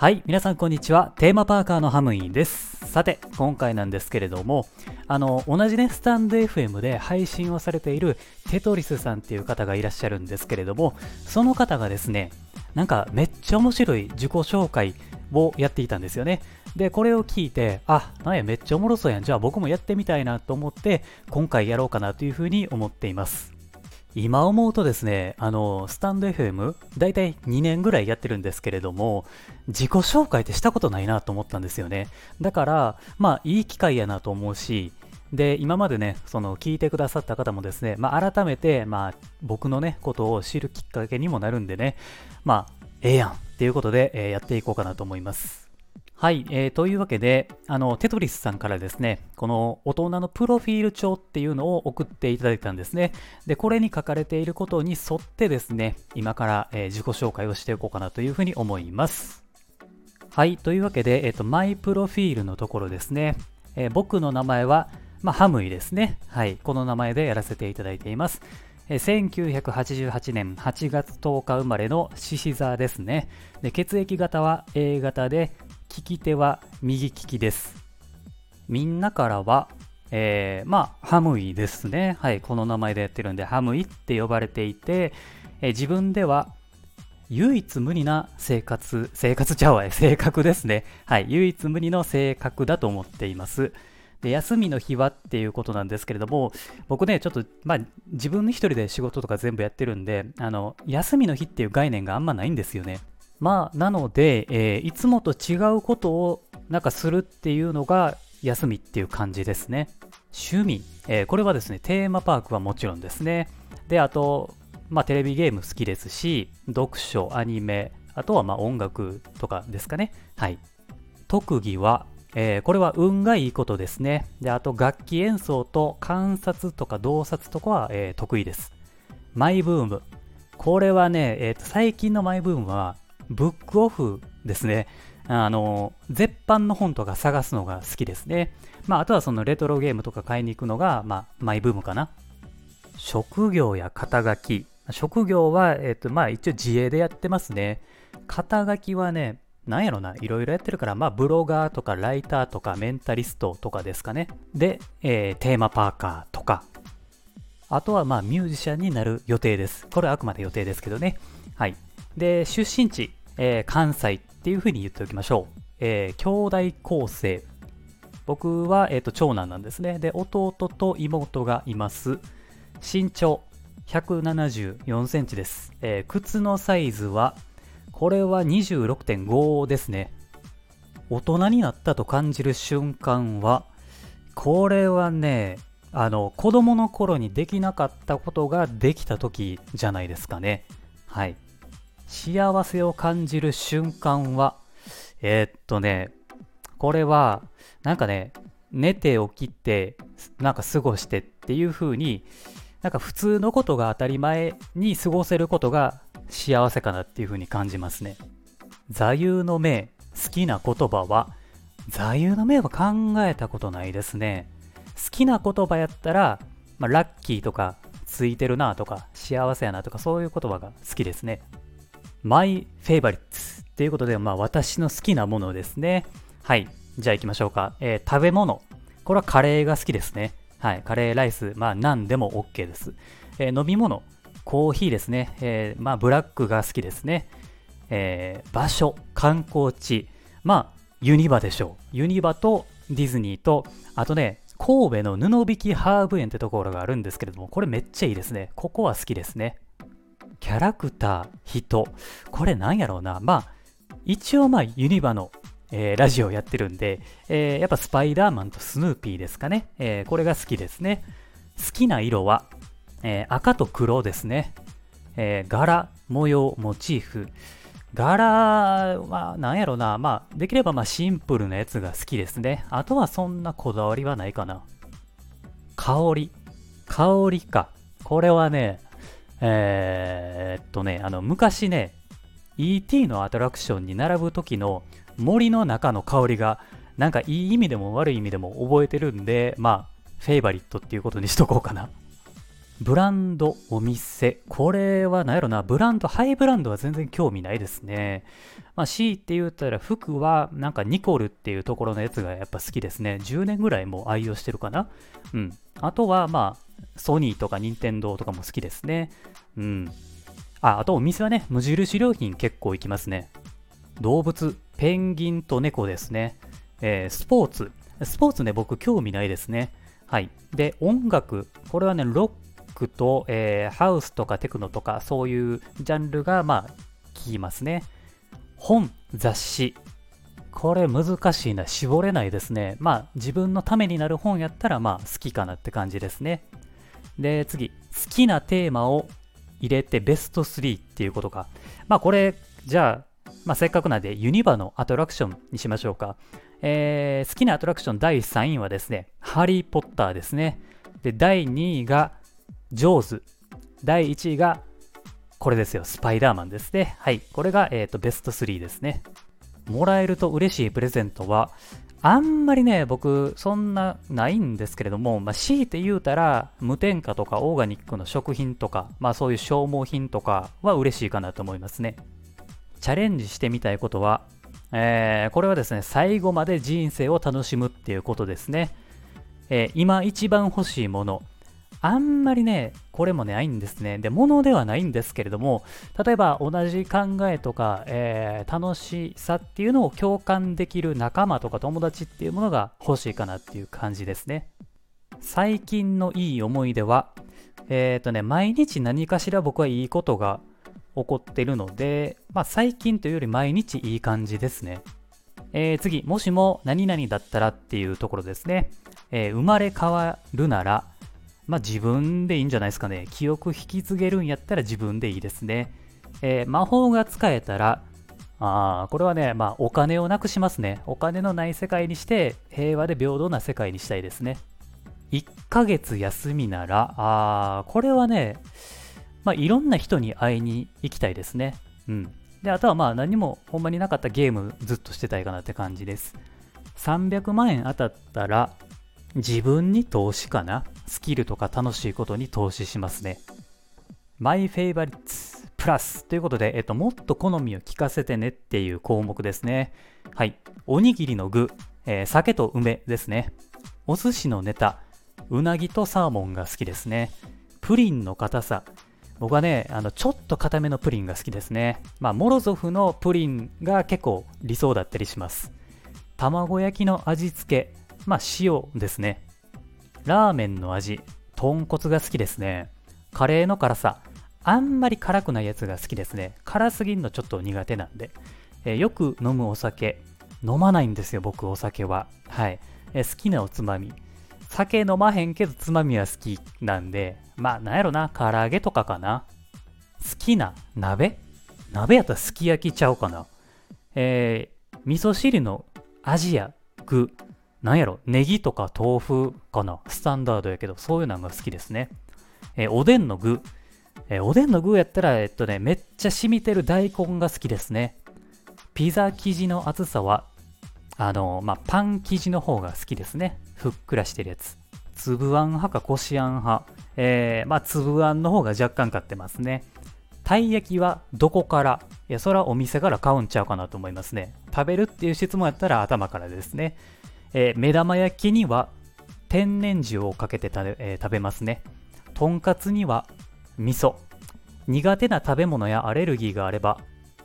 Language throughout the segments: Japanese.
はい、皆さんこんにちは。テーマパーカーのハムインです。さて、今回なんですけれども、あの、同じね、スタンド FM で配信をされているテトリスさんっていう方がいらっしゃるんですけれども、その方がですね、なんかめっちゃ面白い自己紹介をやっていたんですよね。で、これを聞いて、あ、なんや、めっちゃおもろそうやん。じゃあ僕もやってみたいなと思って、今回やろうかなというふうに思っています。今思うとですね、あの、スタンド FM、だいたい2年ぐらいやってるんですけれども、自己紹介ってしたことないなと思ったんですよね。だから、まあ、いい機会やなと思うし、で、今までね、その、聞いてくださった方もですね、まあ、改めて、まあ、僕のね、ことを知るきっかけにもなるんでね、まあ、ええやんっていうことで、えーやっていこうかなと思います。はい、えーというわけで、あの、テトリスさんからですね、この大人のプロフィール帳っていうのを送っていただいたんですね。で、これに書かれていることに沿ってですね、今から、えー自己紹介をしていこうかなというふうに思います。はい、というわけで、えっ、と、マイプロフィールのところですね、えー僕の名前は、まあ、ハムイですね。はい、この名前でやらせていただいています。えー1988年8月10日生まれの獅子座ですね。で血液型は A 型で、利き手は右利きです。みんなからは、えーまあ、ハムイですね。はい、この名前でやってるんで、ハムイって呼ばれていて、えー自分では唯一無二な生活、生活ちゃうわ、性格ですね。はい、唯一無二の性格だと思っています。で、休みの日はっていうことなんですけれども、僕ね、ちょっと、まあ、自分一人で仕事とか全部やってるんで、あの、休みの日っていう概念があんまないんですよね。まあ、なので、えーいつもと違うことをなんかするっていうのが休みっていう感じですね。趣味、えーこれはですね、テーマパークはもちろんですね。で、あと、まあ、テレビゲーム好きですし、読書、アニメ、あとはまあ音楽とかですかね。はい。特技は、えーこれは運がいいことですね。で、あと楽器演奏と観察とか洞察とかは、えー得意です。マイブーム。これはね、えーと最近のマイブームは、ブックオフですね。あの、絶版の本とか探すのが好きですね。まあ、あとはそのレトロゲームとか買いに行くのが、まあ、マイブームかな。職業や肩書き。職業は、えっ、と、まあ、一応自営でやってますね。肩書きはね、なんやろな、いろいろやってるから、まあ、ブロガーとかライターとかメンタリストとかですかね。で、えーテーマパーカーとか。あとは、まあ、ミュージシャンになる予定です。これはあくまで予定ですけどね。はい。で、出身地、えー関西っていうふうに言っておきましょう。えー兄弟構成。僕は、えーと長男なんですね。で、弟と妹がいます。身長174センチです。えー靴のサイズは、これは26.5ですね。大人になったと感じる瞬間は、これはね、あの、子供の頃にできなかったことができた時じゃないですかね。はい。幸せを感じる瞬間は、えーっとね、これは、なんかね、寝て起きて、なんか過ごしてっていう風に、なんか普通のことが当たり前に過ごせることが幸せかなっていう風に感じますね。座右の銘、好きな言葉は、座右の銘は考えたことないですね。好きな言葉やったら、まあ、ラッキーとか、ついてるなとか、幸せやなとか、そういう言葉が好きですね。My favorites っていうことで、まあ私の好きなものですね。はい。じゃあ行きましょうか。えー食べ物。これはカレーが好きですね。はい。カレーライス、まあ何でも OK です。えー飲み物。コーヒーですね。えーまあブラックが好きですね。えー場所。観光地。まあユニバでしょう。ユニバとディズニーと、あとね、神戸の布引ハーブ園ってところがあるんですけれども、これめっちゃいいですね。ここは好きですね。キャラクター、人。これなんやろうな。まあ、一応まあユニバの、えーラジオやってるんで、えーやっぱスパイダーマンとスヌーピーですかね。えーこれが好きですね。好きな色は、え赤と黒ですね。え柄、模様、モチーフ。柄はなんやろな。まあ、できればまあシンプルなやつが好きですね。あとはそんなこだわりはないかな。香り。香りか。これはね、えーっとね、あの、昔ね、E.T. のアトラクションに並ぶ時の森の中の香りが、なんかいい意味でも悪い意味でも覚えてるんで、まあ、フェイバリットっていうことにしとこうかな。ブランド、お店。これは何やろな、ブランド、ハイブランドは全然興味ないですね。まあ、C って言ったら服はなんかニコルっていうところのやつがやっぱ好きですね。10年ぐらいもう愛用してるかな。うん。あとはまあ、ソニーとかニンテンドーとかも好きですね。うん。あ、あとお店はね、無印良品結構行きますね。動物、ペンギンと猫ですね。えー、スポーツ。スポーツね、僕興味ないですね。はい。で、音楽。これはね、ロックと、えー、ハウスとかテクノとかそういうジャンルがまあ聞きますね。本、雑誌。これ難しいな。絞れないですね。まあ自分のためになる本やったらまあ好きかなって感じですね。で、次。好きなテーマを入れてベスト3っていうことか。まあこれ、じゃあ、まあ、せっかくなんでユニバのアトラクションにしましょうか。えー、好きなアトラクション第3位はですね、ハリー・ポッターですね。で、第2位がジョーズ。第1位が、これですよ、スパイダーマンですね。はい。これが、えっ、ー、と、ベスト3ですね。もらえると嬉しいプレゼントは、あんまりね、僕、そんなないんですけれども、まあ、強いて言うたら、無添加とかオーガニックの食品とか、まあそういう消耗品とかは嬉しいかなと思いますね。チャレンジしてみたいことは、えー、これはですね、最後まで人生を楽しむっていうことですね。えー、今一番欲しいもの、あんまりね、これも、ないんですね。で、ものではないんですけれども、例えば同じ考えとか、えー、楽しさっていうのを共感できる仲間とか友達っていうものが欲しいかなっていう感じですね。最近のいい思い出は、えっ、ー、とね、毎日何かしら僕はいいことが起こってるので、まあ最近というより毎日いい感じですね。えー、次、もしも何々だったらっていうところですね。えー、生まれ変わるならまあ自分でいいんじゃないですかね。記憶引き継げるんやったら自分でいいですね。えー、魔法が使えたら、あこれはね、まあお金をなくしますね。お金のない世界にして平和で平等な世界にしたいですね。1ヶ月休みなら、あこれはね、まあいろんな人に会いに行きたいですね。うん。で、あとはまあ何もほんまになかったゲームずっとしてたいかなって感じです。300万円当たったら、自分に投資かなスキルとか楽しいことに投資しますね。My Favorites プラスということで、えっと、もっと好みを聞かせてねっていう項目ですね。はい。おにぎりの具、えー、酒と梅ですね。お寿司のネタ、うなぎとサーモンが好きですね。プリンの硬さ、僕はね、あのちょっと硬めのプリンが好きですね。まあ、モロゾフのプリンが結構理想だったりします。卵焼きの味付け、まあ塩ですね。ラーメンの味、豚骨が好きですね。カレーの辛さ、あんまり辛くないやつが好きですね。辛すぎんのちょっと苦手なんで。えー、よく飲むお酒、飲まないんですよ、僕お酒は。はい。えー、好きなおつまみ。酒飲まへんけどつまみは好きなんで、まあなんやろな、唐揚げとかかな。好きな鍋？鍋やったらすき焼きちゃうかな。えー、味噌汁の味や具、なんやろ、ネギとか豆腐かな、スタンダードやけど、そういうのが好きですね。えー、おでんの具。えー、おでんの具やったら、えっとね、めっちゃ染みてる大根が好きですね。ピザ生地の厚さは、あの、まあ、パン生地の方が好きですね。ふっくらしてるやつ。粒あん派かこしあん派。えー、まあ、粒あんの方が若干買ってますね。たい焼きはどこから？いや、それはお店から買うんちゃうかなと思いますね。食べるっていう質問やったら頭からですね。えー、目玉焼きには天然塩をかけてえー、食べますね。とんかつには味噌。苦手な食べ物やアレルギーがあれば、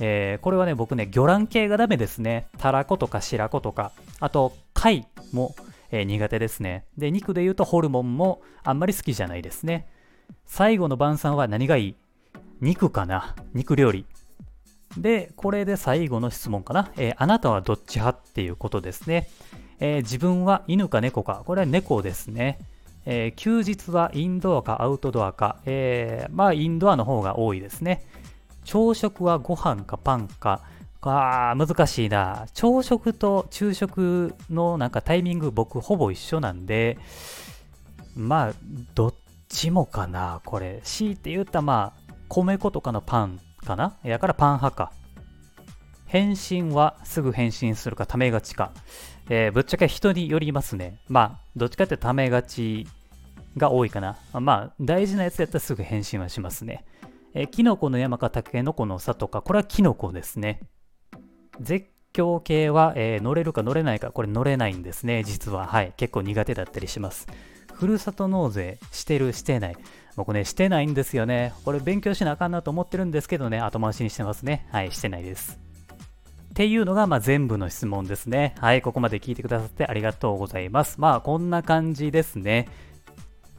えー、これはね、僕ね、魚卵系がダメですね。たらことか白子とか、あと、貝も、えー、苦手ですね。で、肉で言うとホルモンもあんまり好きじゃないですね。最後の晩餐は何がいい？肉かな肉料理。で、これで最後の質問かな。えー、あなたはどっち派っていうことですね。えー、自分は犬か猫か、これは猫ですね。えー、休日はインドアかアウトドアか、えー、まあインドアの方が多いですね。朝食はご飯かパンか、あ難しいな。朝食と昼食のなんかタイミング僕ほぼ一緒なんで、まあどっちもかな。これ、強いて言ったらまあ米粉とかのパンかなやからパン派か。返信はすぐ返信するかためがちか。えー、ぶっちゃけ人によりますね。まあ、どっちかってためがちが多いかな。まあ、大事なやつやったらすぐ返信はしますね。えー、キノコの山かタケノコの差とか、これはキノコですね。絶叫系は、えー、乗れるか乗れないか、これ乗れないんですね、実は。はい。結構苦手だったりします。ふるさと納税してる、してない。僕ね、してないんですよね。これ勉強しなあかんなと思ってるんですけどね、後回しにしてますね。はい、してないです。っていうのが、まあ、全部の質問ですね。はい、ここまで聞いてくださってありがとうございます。まあ、こんな感じですね。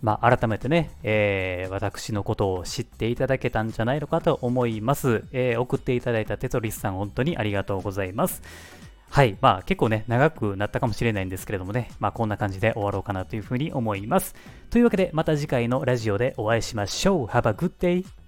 まあ、改めてね、えー、私のことを知っていただけたんじゃないのかと思います。えー、送っていただいたテトリスさん、本当にありがとうございます。はい。まあ結構ね、長くなったかもしれないんですけれどもね、まあこんな感じで終わろうかなというふうに思います。というわけで、また次回のラジオでお会いしましょう。Have a good day!